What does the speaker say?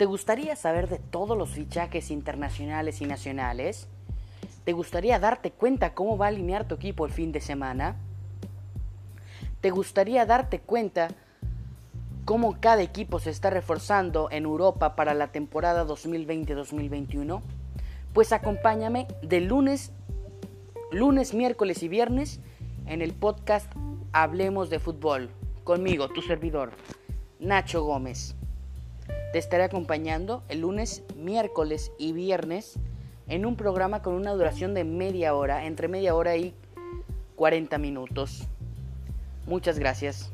¿Te gustaría saber de todos los fichajes internacionales y nacionales? ¿Te gustaría darte cuenta cómo va a alinear tu equipo el fin de semana? ¿Te gustaría darte cuenta cómo cada equipo se está reforzando en Europa para la temporada 2020-2021? Pues acompáñame de lunes, lunes, miércoles y viernes en el podcast Hablemos de Fútbol. Conmigo, tu servidor, Nacho Gómez. Te estaré acompañando el lunes, miércoles y viernes en un programa con una duración de media hora, entre media hora y 40 minutos. Muchas gracias.